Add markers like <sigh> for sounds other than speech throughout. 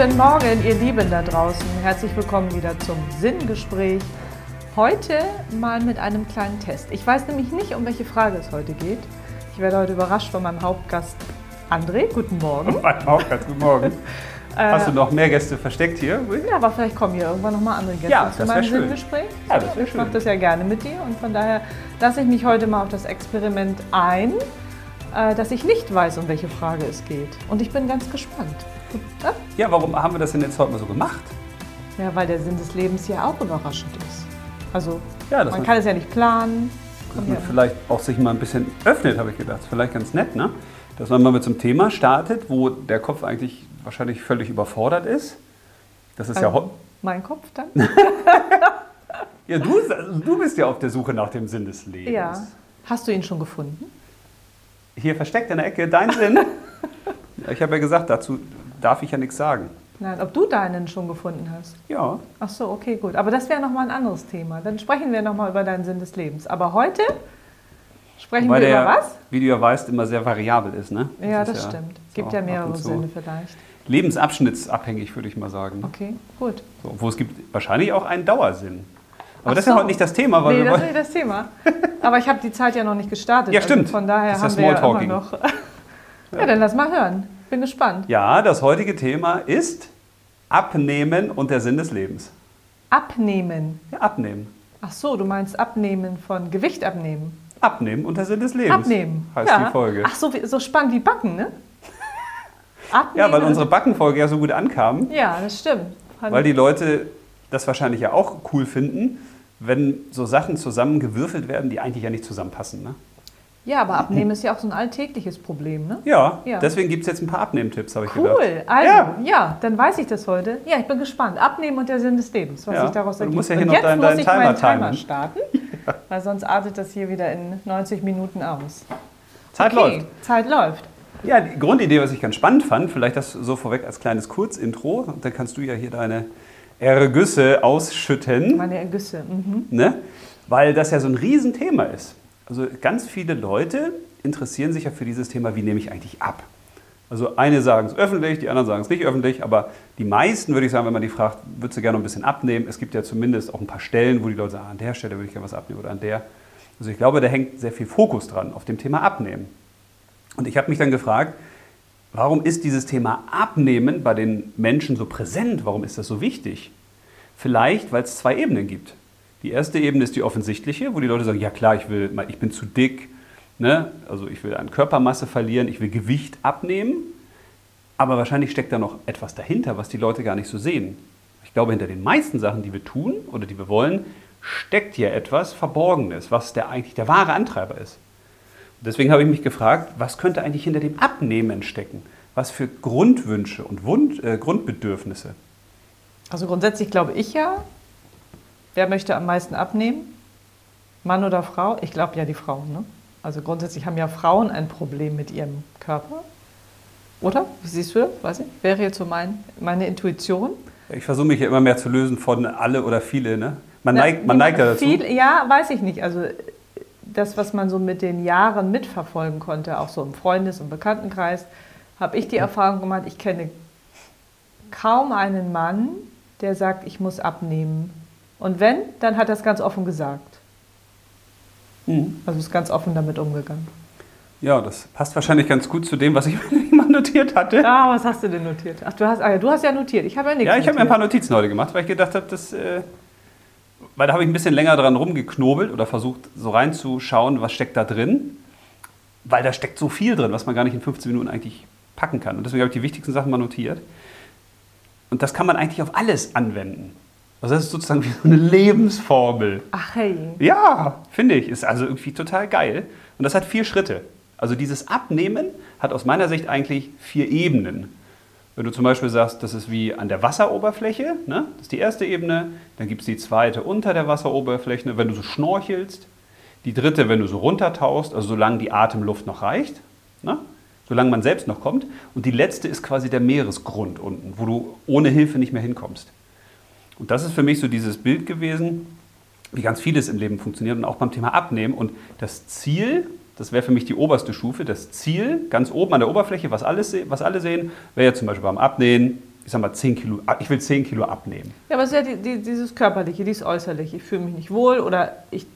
Guten Morgen, ihr Lieben da draußen. Herzlich willkommen wieder zum Sinngespräch. Heute mal mit einem kleinen Test. Ich weiß nämlich nicht, um welche Frage es heute geht. Ich werde heute überrascht von meinem Hauptgast André. Guten Morgen. Mein Hauptgast, guten Morgen. <laughs> Hast du noch mehr Gäste versteckt hier? Ja, aber vielleicht kommen hier irgendwann nochmal andere Gäste Ja, zu meinem schön. Sinngespräch. Ja, das wär Ich mache das ja gerne mit dir und von daher lasse ich mich heute mal auf das Experiment ein, äh, dass ich nicht weiß, um welche Frage es geht. Und ich bin ganz gespannt. Ja? Ja, warum haben wir das denn jetzt heute mal so gemacht? Ja, weil der Sinn des Lebens ja auch überraschend ist. Also, Ja, man kann es ja nicht planen. Dass Ja. man vielleicht auch sich mal ein bisschen öffnet, habe ich gedacht. Vielleicht ganz nett, ne? Dass man mal mit so einem Thema startet, wo der Kopf eigentlich wahrscheinlich völlig überfordert ist. Das ist ja, Also, ho- mein Kopf dann? <laughs> ja du, du bist ja auf der Suche nach dem Sinn des Lebens. Ja. Hast du ihn schon gefunden? Hier versteckt in der Ecke dein Sinn. ja, <laughs> ich habe ja gesagt, dazu darf ich ja nichts sagen. Nein, ob du deinen schon gefunden hast. Ja, Ach so, okay, gut. Aber das wäre nochmal ein anderes Thema. Dann sprechen wir nochmal über deinen Sinn des Lebens. Aber heute sprechen weil wir der, über was? wie du ja weißt, immer sehr variabel ist, ne? Ja, ist das stimmt. Es gibt so ja mehrere Sinne vielleicht. Lebensabschnittsabhängig, würde ich mal sagen. Okay, gut. So, wo es gibt wahrscheinlich auch einen Dauersinn. Aber Ach das ist ja so. heute nicht das Thema, weil Nee, das ist nicht das Thema. Aber ich habe die Zeit ja noch nicht gestartet. Ja, stimmt. Also von daher Das ist haben ja wir ja immer noch. <laughs> ja, dann lass mal hören. Bin gespannt. Ja, das heutige Thema ist Abnehmen und der Sinn des Lebens. Abnehmen. Ja, abnehmen. Ach so, du meinst abnehmen von Gewicht abnehmen. Abnehmen und der Sinn des Lebens. Abnehmen. Heißt ja. die Folge. Ach so, so spannend wie Backen, ne? Abnehmen. <laughs> ja, weil unsere Backenfolge ja so gut ankam, Ja, das stimmt. Fand- weil die Leute das wahrscheinlich ja auch cool finden, wenn so Sachen zusammengewürfelt werden, die eigentlich ja nicht zusammenpassen. Ne? Ja, aber Abnehmen ist ja auch so ein alltägliches Problem, ne? Ja, Ja. deswegen gibt es jetzt ein paar Abnehmtipps, habe ich gedacht. Cool, also, ja. Ja. dann weiß ich das heute. Ja, ich bin gespannt. Abnehmen und der Sinn des Lebens, was Ja, sich daraus du ergibt. musst ja hier und noch jetzt deinen- ich Timer meinen Timer starten, <laughs> weil sonst artet das hier wieder in 90 Minuten aus. Zeit okay, läuft. Zeit läuft. Ja, die Grundidee, was ich ganz spannend fand, vielleicht das so vorweg als kleines Kurzintro, und dann kannst du ja hier deine Ergüsse ausschütten, Meine Ergüsse. Mhm. ne? weil das ja so ein Riesenthema ist. Also ganz viele Leute interessieren sich ja für dieses Thema, wie nehme ich eigentlich ab? Also eine sagen es öffentlich, die anderen sagen es nicht öffentlich, aber die meisten, würde ich sagen, wenn man die fragt, würdest du gerne ein bisschen abnehmen? Es gibt ja zumindest auch ein paar Stellen, wo die Leute sagen, ah, an der Stelle würde ich gerne was abnehmen oder an der. Also ich glaube, da hängt sehr viel Fokus dran auf dem Thema Abnehmen. Und ich habe mich dann gefragt, warum ist dieses Thema Abnehmen bei den Menschen so präsent? Warum ist das so wichtig? Vielleicht, weil es zwei Ebenen gibt. Die erste Ebene ist die offensichtliche, wo die Leute sagen, ja klar, ich, will, ich bin zu dick, ne? also ich will an Körpermasse verlieren, ich will Gewicht abnehmen. Aber wahrscheinlich steckt da noch etwas dahinter, was die Leute gar nicht so sehen. Ich glaube, hinter den meisten Sachen, die wir tun oder die wir wollen, steckt ja etwas Verborgenes, was der eigentlich der wahre Antreiber ist. Und Deswegen habe ich mich gefragt, was könnte eigentlich hinter dem Abnehmen stecken? Was für Grundwünsche und Wund, äh, Grundbedürfnisse? Also grundsätzlich glaube ich ja, wer möchte am meisten abnehmen? Mann oder Frau? Ich glaube ja die Frauen. Ne? Also grundsätzlich haben ja Frauen ein Problem mit ihrem Körper. Oder? Wie siehst du das? Weiß ich. Wäre jetzt so mein, meine Intuition. Ich versuche mich ja immer mehr zu lösen von alle oder viele. Ne? Man, Na, neigt, man neigt ja dazu. Viel, ja, weiß ich nicht. Also das, was man so mit den Jahren mitverfolgen konnte, auch so im Freundes- und Bekanntenkreis, habe ich die Erfahrung gemacht, ich kenne kaum einen Mann, der sagt, ich muss abnehmen. Und wenn, dann hat er es ganz offen gesagt. Mhm. Also ist ganz offen damit umgegangen. Ja, das passt wahrscheinlich ganz gut zu dem, was ich <laughs> mal notiert hatte. Ah, was hast du denn notiert? Ach, du hast, ah, ja, du hast ja notiert. Ich habe ja nichts Ja, ich habe mir ein paar. Notizen heute gemacht, weil ich gedacht habe, das, äh, weil da habe ich ein bisschen länger dran rumgeknobelt oder versucht, so reinzuschauen, was steckt da drin. Weil da steckt so viel drin, was man gar nicht in 15 Minuten eigentlich packen kann. Und deswegen habe ich die wichtigsten Sachen mal notiert. Und das kann man eigentlich auf alles anwenden. Also das ist sozusagen wie so eine Lebensformel. Ach hey. Ja, finde ich. Ist also irgendwie total geil. Und das hat vier Schritte. Also dieses Abnehmen hat aus meiner Sicht eigentlich vier Ebenen. Wenn du zum Beispiel sagst, das ist wie an der Wasseroberfläche, ne? das ist die erste Ebene, dann gibt es die zweite unter der Wasseroberfläche, wenn du so schnorchelst, die dritte, wenn du so runtertauchst, also solange die Atemluft noch reicht, ne? solange man selbst noch kommt, und die letzte ist quasi der Meeresgrund unten, wo du ohne Hilfe nicht mehr hinkommst. Und das ist für mich so dieses Bild gewesen, wie ganz vieles im Leben funktioniert und auch beim Thema Abnehmen. Und das Ziel, das wäre für mich die oberste Stufe, das Ziel ganz oben an der Oberfläche, was, alles, was alle sehen, wäre ja zum Beispiel beim Abnehmen ich sag mal, 10 Kilo, ich will 10 Kilo abnehmen. Ja, aber es ist ja die, die, dieses Körperliche, dieses Äußerliche. Ich fühle mich nicht wohl oder ich,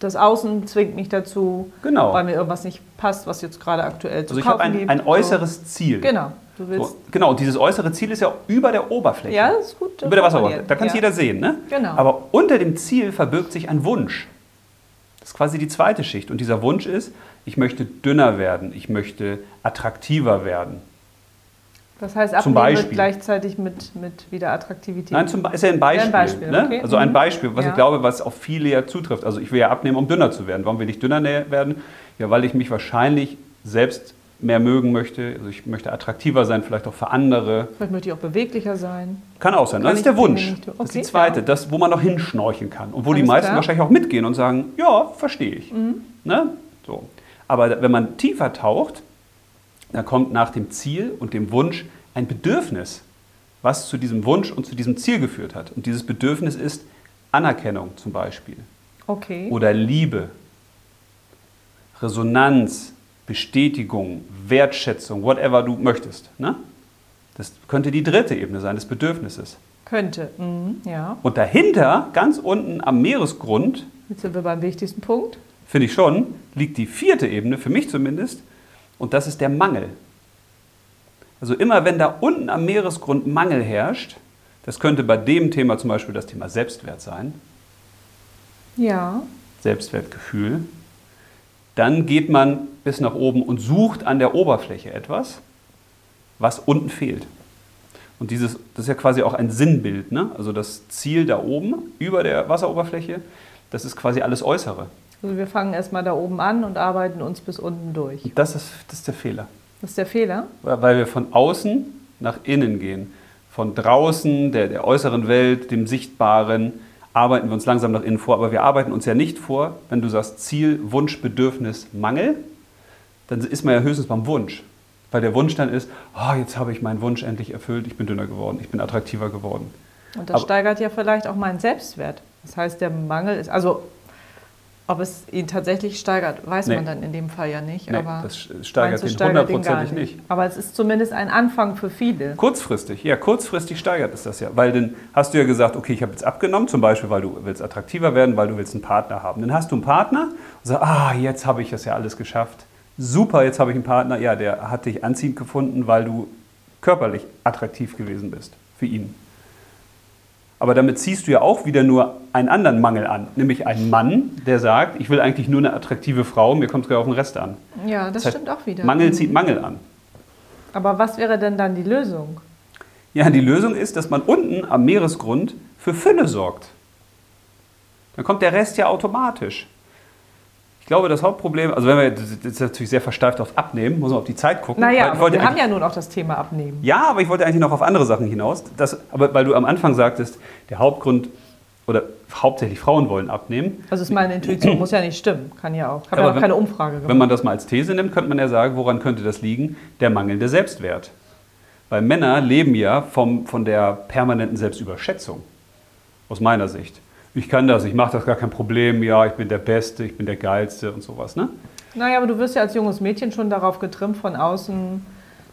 das Außen zwingt mich dazu, Genau. weil mir irgendwas nicht passt, was jetzt gerade aktuell zu Also ich kaufen habe ein, ein äußeres Ziel. So. Genau. Du willst. So, genau, und dieses äußere Ziel ist ja über der Oberfläche. Ja, das ist gut. über der Wasseroberfläche. Da kann es ja. jeder sehen. Ne? Genau. Aber unter dem Ziel verbirgt sich ein Wunsch. Das ist quasi die zweite Schicht. Und dieser Wunsch ist, ich möchte dünner werden, ich möchte attraktiver werden. Das heißt, Zum abnehmen Beispiel. wird gleichzeitig mit, mit wieder Attraktivität. Nein, zum, ist ja ein Beispiel. Ja, ein Beispiel, ne? okay. Also ein Mhm. Beispiel, was Ja. ich glaube, was auf viele ja zutrifft. Also ich will ja abnehmen, um dünner zu werden. Warum will ich dünner nä- werden? Ja, weil ich mich wahrscheinlich selbst mehr mögen möchte. Also ich möchte attraktiver sein, vielleicht auch für andere. Vielleicht möchte ich auch beweglicher sein. Kann auch sein. Kann das ist der Wunsch. nicht tun. Das ist die Okay, zweite, ja. das, wo man noch hinschnorcheln kann. Und wo die Alles meisten klar. Mhm. wahrscheinlich auch mitgehen und sagen, ja, verstehe ich. Ne? So. Aber wenn man tiefer taucht, dann kommt nach dem Ziel und dem Wunsch ein Bedürfnis, was zu diesem Wunsch und zu diesem Ziel geführt hat. Und dieses Bedürfnis ist Anerkennung zum Beispiel Okay. oder Liebe, Resonanz, Bestätigung, Wertschätzung, whatever du möchtest. Ne? Das könnte die dritte Ebene sein des Bedürfnisses. Könnte. Mhm. Ja. Und dahinter, ganz unten am Meeresgrund, Jetzt sind wir beim wichtigsten Punkt. finde ich schon, liegt die vierte Ebene, für mich zumindest, und das ist der Mangel. Also immer wenn da unten am Meeresgrund Mangel herrscht, das könnte bei dem Thema zum Beispiel das Thema Selbstwert sein, Ja. Selbstwertgefühl, dann geht man bis nach oben und sucht an der Oberfläche etwas, was unten fehlt. Und dieses, das ist ja quasi auch ein Sinnbild. Ne? Also das Ziel da oben, über der Wasseroberfläche, das ist quasi alles Äußere. Also wir fangen erstmal da oben an und arbeiten uns bis unten durch. Das ist, das ist der Fehler. Das ist der Fehler. Weil wir von außen nach innen gehen. Von draußen, der, der äußeren Welt, dem Sichtbaren, arbeiten wir uns langsam nach innen vor. Aber wir arbeiten uns ja nicht vor, wenn du sagst Ziel, Wunsch, Bedürfnis, Mangel, dann ist man ja höchstens beim Wunsch. Weil der Wunsch dann ist, oh, jetzt habe ich meinen Wunsch endlich erfüllt, ich bin dünner geworden, ich bin attraktiver geworden. Und das Aber- steigert ja vielleicht auch meinen Selbstwert. Das heißt, der Mangel ist, also ob es ihn tatsächlich steigert, weiß Nee. man dann in dem Fall ja nicht. Nee, aber das steigert ihn hundertprozentig nicht. Aber es ist zumindest ein Anfang für viele. Kurzfristig, ja, kurzfristig steigert es das ja. Weil dann hast du ja gesagt, okay, ich habe jetzt abgenommen, zum Beispiel, weil du willst attraktiver werden, weil du willst einen Partner haben. Dann hast du einen Partner und sagst, ah, jetzt habe ich das ja alles geschafft. Super, jetzt habe ich einen Partner. Ja, der hat dich anziehend gefunden, weil du körperlich attraktiv gewesen bist für ihn. Aber damit ziehst du ja auch wieder nur einen anderen Mangel an, nämlich einen Mann, der sagt, ich will eigentlich nur eine attraktive Frau, mir kommt es gerade auf den Rest an. Ja, das, Das heißt, stimmt auch wieder. Mangel zieht Mangel an. Aber was wäre denn dann die Lösung? Ja, die Lösung ist, dass man unten am Meeresgrund für Fülle sorgt. Dann kommt der Rest ja automatisch. Ich glaube, das Hauptproblem, also wenn wir das ist natürlich sehr versteift aufs Abnehmen, muss man auf die Zeit gucken. Naja, aber wir haben ja nun auch das Thema Abnehmen. ja, aber ich wollte eigentlich noch auf andere Sachen hinaus. Das, aber weil du am Anfang sagtest, der Hauptgrund oder hauptsächlich Frauen wollen abnehmen. Also ist meine Intuition, muss ja nicht stimmen. Kann ja auch. Ich habe Aber ja wenn- keine Umfrage gemacht. Wenn man das mal als These nimmt, könnte man ja sagen, woran könnte das liegen? Der mangelnde Selbstwert. Weil Männer leben ja vom, von der permanenten Selbstüberschätzung. Aus meiner Sicht. Ich kann das, ich mache das gar kein Problem, ja, ich bin der Beste, ich bin der Geilste und sowas. Ne? Naja, aber du wirst ja als junges Mädchen schon darauf getrimmt, von außen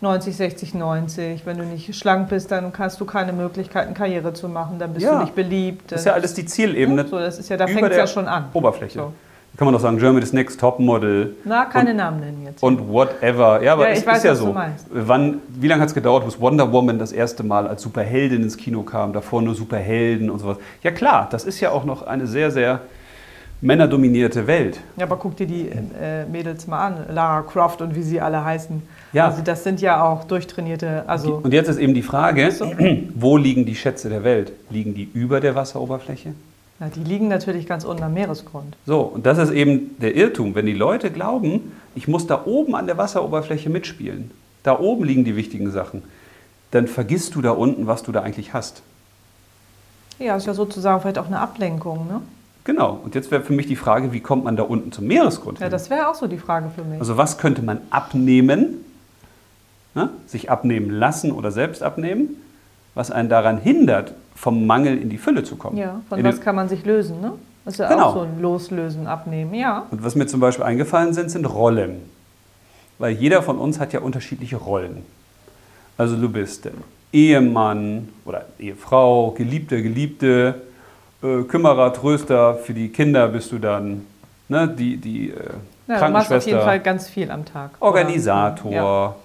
90, 60, 90. Wenn du nicht schlank bist, dann hast du keine Möglichkeiten, Karriere zu machen. Dann bist Ja. du nicht beliebt. Das ist ja alles die Zielebene. So, das ist ja, da fängt es ja schon an. Oberfläche. So. Kann man doch sagen, Germany's Next Topmodel. Na, keine und, Namen nennen jetzt. Und whatever. Ja, aber Ja, es ich weiß, ist ja so. Wann, wie lange hat es gedauert, bis Wonder Woman das erste Mal als Superheldin ins Kino kam? Davor nur Superhelden und sowas. Ja klar, das ist ja auch noch eine sehr, sehr männerdominierte Welt. Ja, aber guck dir die äh, Mädels mal an, Lara Croft und wie sie alle heißen. Ja. Also das sind ja auch durchtrainierte, also Und jetzt ist eben die Frage, wo liegen die Schätze der Welt? Liegen die über der Wasseroberfläche? Na, die liegen natürlich ganz unten am Meeresgrund. So, und das ist eben der Irrtum. Wenn die Leute glauben, ich muss da oben an der Wasseroberfläche mitspielen, da oben liegen die wichtigen Sachen, dann vergisst du da unten, was du da eigentlich hast. Ja, ist ja sozusagen vielleicht auch eine Ablenkung, ne? Genau. Und jetzt wäre für mich die Frage, wie kommt man da unten zum Meeresgrund Ja, hin? das wäre auch so die Frage für mich. Also was könnte man abnehmen, ne? sich abnehmen lassen oder selbst abnehmen, was einen daran hindert, vom Mangel in die Fülle zu kommen? ja, von In was kann man sich lösen, ne? Das ist ja Genau. auch so ein Loslösen, Abnehmen, ja. Und was mir zum Beispiel eingefallen sind, sind Rollen. Weil jeder von uns hat ja unterschiedliche Rollen. Also du bist Ehemann oder Ehefrau, Geliebte, Geliebte, äh, Kümmerer, Tröster, für die Kinder bist du dann ne, die, die äh, Ja, du machst auf jeden Fall ganz viel am Tag. Organisator, Ja.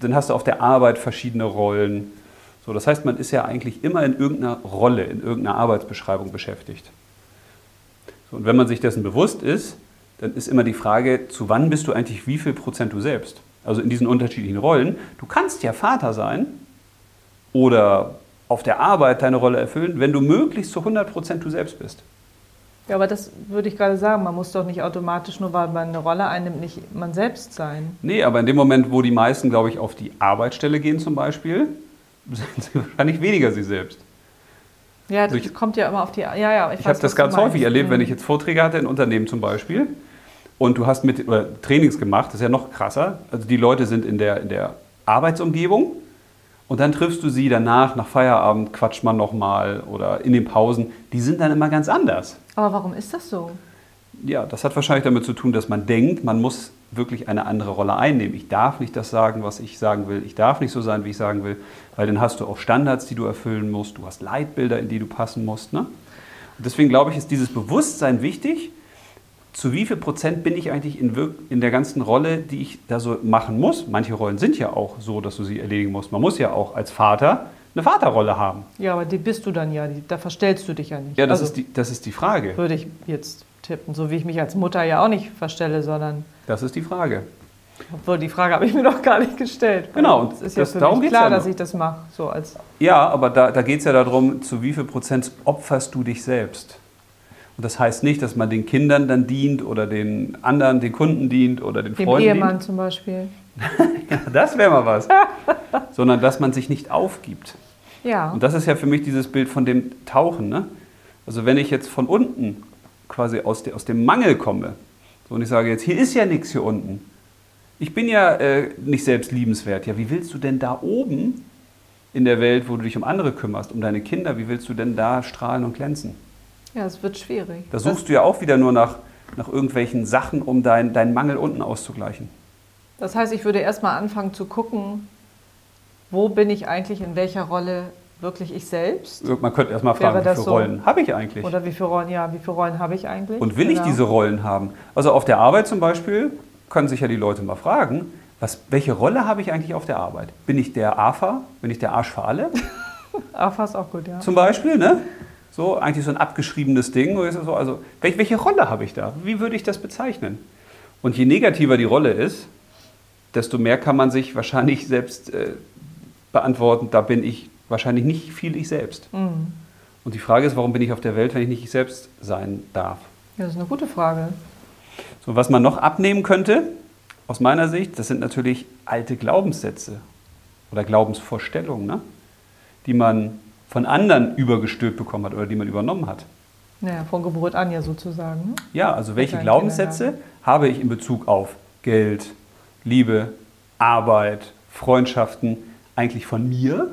dann hast du auf der Arbeit verschiedene Rollen. So, das heißt, man ist ja eigentlich immer in irgendeiner Rolle, in irgendeiner Arbeitsbeschreibung beschäftigt. So, und wenn man sich dessen bewusst ist, dann ist immer die Frage, zu wann bist du eigentlich wie viel Prozent du selbst? Also in diesen unterschiedlichen Rollen. Du kannst ja Vater sein oder auf der Arbeit deine Rolle erfüllen, wenn du möglichst zu 100 Prozent du selbst bist. Ja, aber das würde ich gerade sagen. Man muss doch nicht automatisch, nur weil man eine Rolle einnimmt, nicht man selbst sein. Nee, aber in dem Moment, wo die meisten, glaube ich, auf die Arbeitsstelle gehen zum Beispiel, sind sie wahrscheinlich weniger sie selbst. Ja, das Also ich- kommt ja immer auf die. Ja, ja, Ich weiß, habe das ganz häufig erlebt, wenn Mhm. ich jetzt Vorträge hatte in Unternehmen zum Beispiel und du hast mit oder Trainings gemacht, das ist ja noch krasser. Also die Leute sind in der, in der Arbeitsumgebung und dann triffst du sie danach, nach Feierabend quatscht man nochmal oder in den Pausen. Die sind dann immer ganz anders. Aber warum ist das so? Ja, das hat wahrscheinlich damit zu tun, dass man denkt, man muss wirklich eine andere Rolle einnehmen. Ich darf nicht das sagen, was ich sagen will. Ich darf nicht so sein, wie ich sagen will, weil dann hast du auch Standards, die du erfüllen musst. Du hast Leitbilder, in die du passen musst. Ne? Und deswegen glaube ich, ist dieses Bewusstsein wichtig. Zu wie viel Prozent bin ich eigentlich in, in der ganzen Rolle, die ich da so machen muss? Manche Rollen sind ja auch so, dass du sie erledigen musst. Man muss ja auch als Vater eine Vaterrolle haben. Ja, aber die bist du dann ja. Die, da verstellst du dich ja nicht. Ja, das, also, ist, die, das ist die Frage. Würde ich jetzt tippen. So wie ich mich als Mutter ja auch nicht verstelle, sondern. Das ist die Frage. Obwohl, die Frage habe ich mir <laughs> noch gar nicht gestellt. Genau, Es ist ja das- für darum mich klar, ja dass ich das mache. So als. Ja, aber da, da geht es ja darum, zu wie viel Prozent opferst du dich selbst. Und das heißt nicht, dass man den Kindern dann dient oder den anderen, den Kunden dient oder den Dem Freunden Ehemann zum Beispiel. dient. <laughs> Ja, das wäre mal was. <laughs> Sondern dass man sich nicht aufgibt. Ja. Und das ist ja für mich dieses Bild von dem Tauchen. Ne? Also wenn ich jetzt von unten quasi aus, de, aus dem Mangel komme so, und ich sage jetzt, hier ist ja nichts hier unten. Ich bin ja äh, nicht selbst liebenswert. Ja, wie willst du denn da oben in der Welt, wo du dich um andere kümmerst, um deine Kinder, wie willst du denn da strahlen und glänzen? Ja, es wird schwierig. Da suchst du ja auch wieder nur nach, nach irgendwelchen Sachen, um dein, deinen Mangel unten auszugleichen. Das heißt, ich würde erstmal anfangen zu gucken, wo bin ich eigentlich in welcher Rolle wirklich ich selbst? Man könnte erstmal fragen, wie das viele so? Rollen habe ich eigentlich? Oder wie viele Rollen, ja, wie viele Rollen habe ich eigentlich? Und will ich Genau. diese Rollen haben? Also auf der Arbeit zum Beispiel können sich ja die Leute mal fragen, was, welche Rolle habe ich eigentlich auf der Arbeit? Bin ich der AFA? Bin ich der Arsch für alle? <laughs> Ah, fast auch gut, ja. Zum Beispiel, ne? So, eigentlich so ein abgeschriebenes Ding. also, welche, welche Rolle habe ich da? Wie würde ich das bezeichnen? Und je negativer die Rolle ist, desto mehr kann man sich wahrscheinlich selbst äh, beantworten, da bin ich wahrscheinlich nicht viel ich selbst. Mhm. Und die Frage ist, warum bin ich auf der Welt, wenn ich nicht ich selbst sein darf? Ja, das ist eine gute Frage. So, was man noch abnehmen könnte, aus meiner Sicht, das sind natürlich alte Glaubenssätze oder Glaubensvorstellungen, ne? die man von anderen übergestülpt bekommen hat oder die man übernommen hat. Naja, von Geburt an ja sozusagen. ne? Ja, also welche Glaubenssätze habe ich in Bezug auf Geld, Liebe, Arbeit, Freundschaften eigentlich von mir?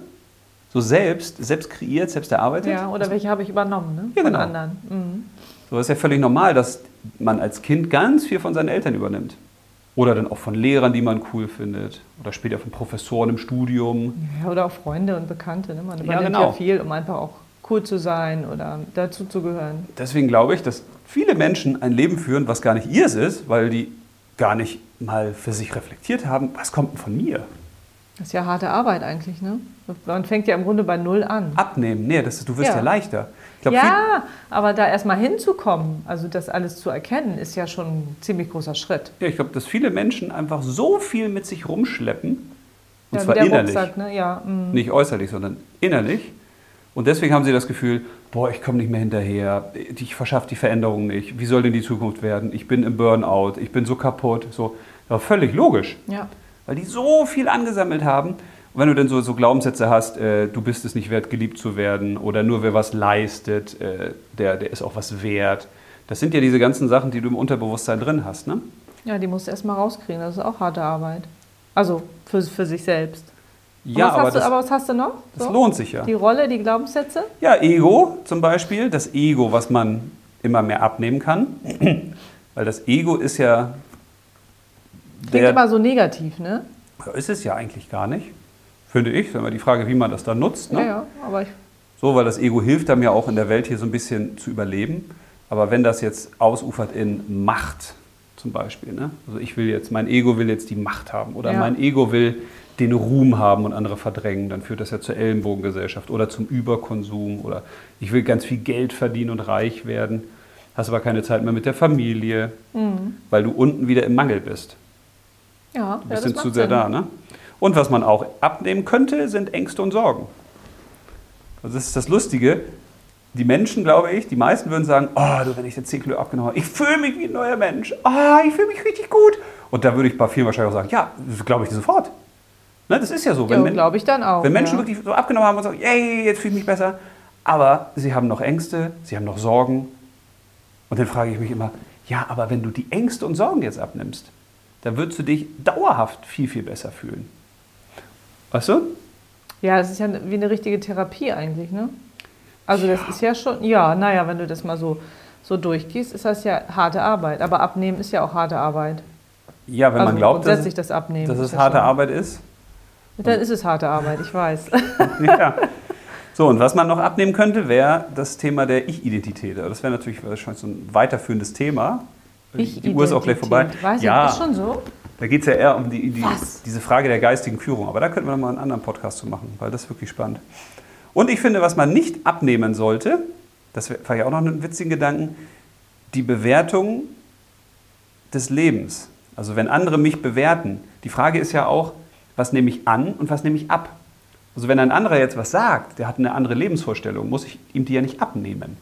So selbst, selbst kreiert, selbst erarbeitet? Ja, oder welche habe ich übernommen, ne? Ja, Von genau. anderen. Mhm. So ist ja völlig normal, dass man als Kind ganz viel von seinen Eltern übernimmt. Oder dann auch von Lehrern, die man cool findet. Oder später von Professoren im Studium. Ja, oder auch Freunde und Bekannte. Ne? Man Ja, übernimmt ja, genau. viel, um einfach auch cool zu sein oder dazu zu gehören. Deswegen glaube ich, dass viele Menschen ein Leben führen, was gar nicht ihrs ist, weil die gar nicht mal für sich reflektiert haben, was kommt denn von mir? Das ist ja harte Arbeit eigentlich, ne? Man fängt ja im Grunde bei Null an. Abnehmen, nee, das, du wirst ja, Ja. leichter. Viel- ja, aber da erstmal hinzukommen, also das alles zu erkennen, ist ja schon ein ziemlich großer Schritt. ja, ich glaube, dass viele Menschen einfach so viel mit sich rumschleppen, und ja, zwar der innerlich, Rucksack, ne? Ja, mm. nicht äußerlich, sondern innerlich. Und deswegen haben sie das Gefühl, boah, ich komme nicht mehr hinterher, ich verschaffe die Veränderung nicht, wie soll denn die Zukunft werden, ich bin im Burnout, ich bin so kaputt, so. Ja, völlig logisch. ja. Weil die so viel angesammelt haben. Und wenn du dann so, so Glaubenssätze hast, äh, du bist es nicht wert, geliebt zu werden oder nur wer was leistet, äh, der, der ist auch was wert. Das sind ja diese ganzen Sachen, die du im Unterbewusstsein drin hast. Ne? ja, die musst du erstmal rauskriegen, das ist auch harte Arbeit. Also für, für sich selbst. Ja, was aber hast du, das, aber was hast du noch? das So? lohnt sich ja. Die Rolle, die Glaubenssätze? Ja, Ego zum Beispiel, das Ego, was man immer mehr abnehmen kann. <clears throat> Weil das Ego ist ja. Klingt Der, immer so negativ, ne? ist es ja eigentlich gar nicht. Finde ich. Das ist immer die Frage, wie man das dann nutzt. Ne? Ja, ja, aber ich, So, weil das Ego hilft einem ja auch in der Welt hier so ein bisschen zu überleben. Aber wenn das jetzt ausufert in Macht zum Beispiel, ne? also ich will jetzt, mein Ego will jetzt die Macht haben oder Ja. mein Ego will den Ruhm haben und andere verdrängen, dann führt das ja zur Ellenbogengesellschaft oder zum Überkonsum oder ich will ganz viel Geld verdienen und reich werden, hast aber keine Zeit mehr mit der Familie, weil du unten wieder im Mangel bist. Ja, ja, das denn macht zu sehr Sinn. da, ne? Und was man auch abnehmen könnte, sind Ängste und Sorgen. Also das ist das Lustige. Die Menschen, glaube ich, die meisten würden sagen, oh, du, wenn ich jetzt 10 Kilo abgenommen habe, ich fühle mich wie ein neuer Mensch. Ah, ich fühle mich richtig gut. Und da würde ich bei vielen wahrscheinlich auch sagen, ja, das glaube ich sofort. Ne, das ist ja so. Wenn, Ja, glaube ich dann auch. wenn Menschen ja. wirklich so abgenommen haben und sagen, yay, jetzt fühle ich mich besser, aber sie haben noch Ängste, sie haben noch Sorgen. Und dann frage ich mich immer, ja, aber wenn du die Ängste und Sorgen jetzt abnimmst, dann würdest du dich dauerhaft viel, viel besser fühlen. Weißt du? Ja, das ist ja wie eine richtige Therapie eigentlich, ne? Also das ist ja schon, ja, naja, wenn du das mal so, so durchgehst, ist das ja harte Arbeit. Aber Abnehmen ist ja auch harte Arbeit. Ja, wenn also man glaubt, dass, das Abnehmen. dass es ja harte schon- Arbeit ist. Dann ist es harte Arbeit, ich weiß. <laughs> ja. So, und was man noch abnehmen könnte, wäre das Thema der Ich-Identität. Das wäre natürlich wahrscheinlich so ein weiterführendes Thema. Die Uhr ist auch gleich vorbei. Weiß ja, ich, ist schon so? Da geht es ja eher um die, die, diese Frage der geistigen Führung. Aber da könnten wir noch mal einen anderen Podcast zu machen, weil das ist wirklich spannend. Und ich finde, was man nicht abnehmen sollte, das war ja auch noch einen witzigen Gedanken, die Bewertung des Lebens. Also wenn andere mich bewerten, die Frage ist ja auch, was nehme ich an und was nehme ich ab? Also wenn ein anderer jetzt was sagt, der hat eine andere Lebensvorstellung, muss ich ihm die ja nicht abnehmen.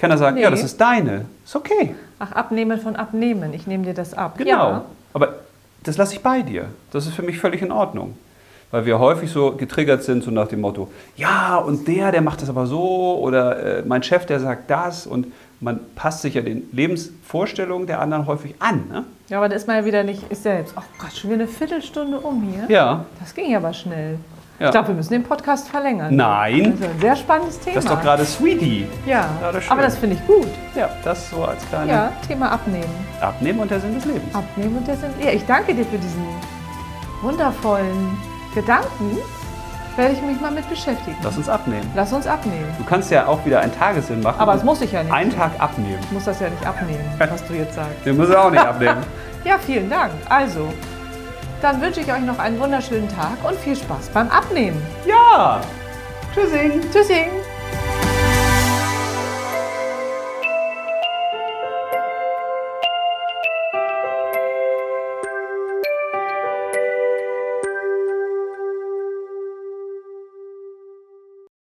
Ich kann ja sagen, Nee. ja, das ist deine, ist okay. Ach, abnehmen von abnehmen. Ich nehme dir das ab. Genau. Ja. Aber das lasse ich bei dir. Das ist für mich völlig in Ordnung. Weil wir häufig so getriggert sind, so nach dem Motto, ja, und der, der macht das aber so, oder äh, mein Chef, der sagt das, und man passt sich ja den Lebensvorstellungen der anderen häufig an. Ne? Ja, aber da ist man ja wieder nicht ist selbst. Oh Gott, schon wieder eine Viertelstunde um hier. Ja. Das ging ja aber schnell. Ja. Ich glaube, wir müssen den Podcast verlängern. Nein. Das ist ein sehr spannendes Thema. Das ist doch gerade Sweetie. Ja, Ja, das aber das finde ich gut. Ja, das so als kleine Ja, Thema Abnehmen. Abnehmen und der Sinn des Lebens. Abnehmen und der Sinn. Ja, ich danke dir für diesen wundervollen Gedanken. Werde ich mich mal mit beschäftigen. Lass uns abnehmen. Lass uns abnehmen. Du kannst ja auch wieder einen Tagessinn machen. Aber das muss ich ja nicht. Einen Tag abnehmen. Ich muss das ja nicht abnehmen, was du jetzt sagst. Den muss er auch nicht abnehmen. <laughs> Ja, vielen Dank. Also, dann wünsche ich euch noch einen wunderschönen Tag und viel Spaß beim Abnehmen. Ja. Tschüssing. Tschüssing.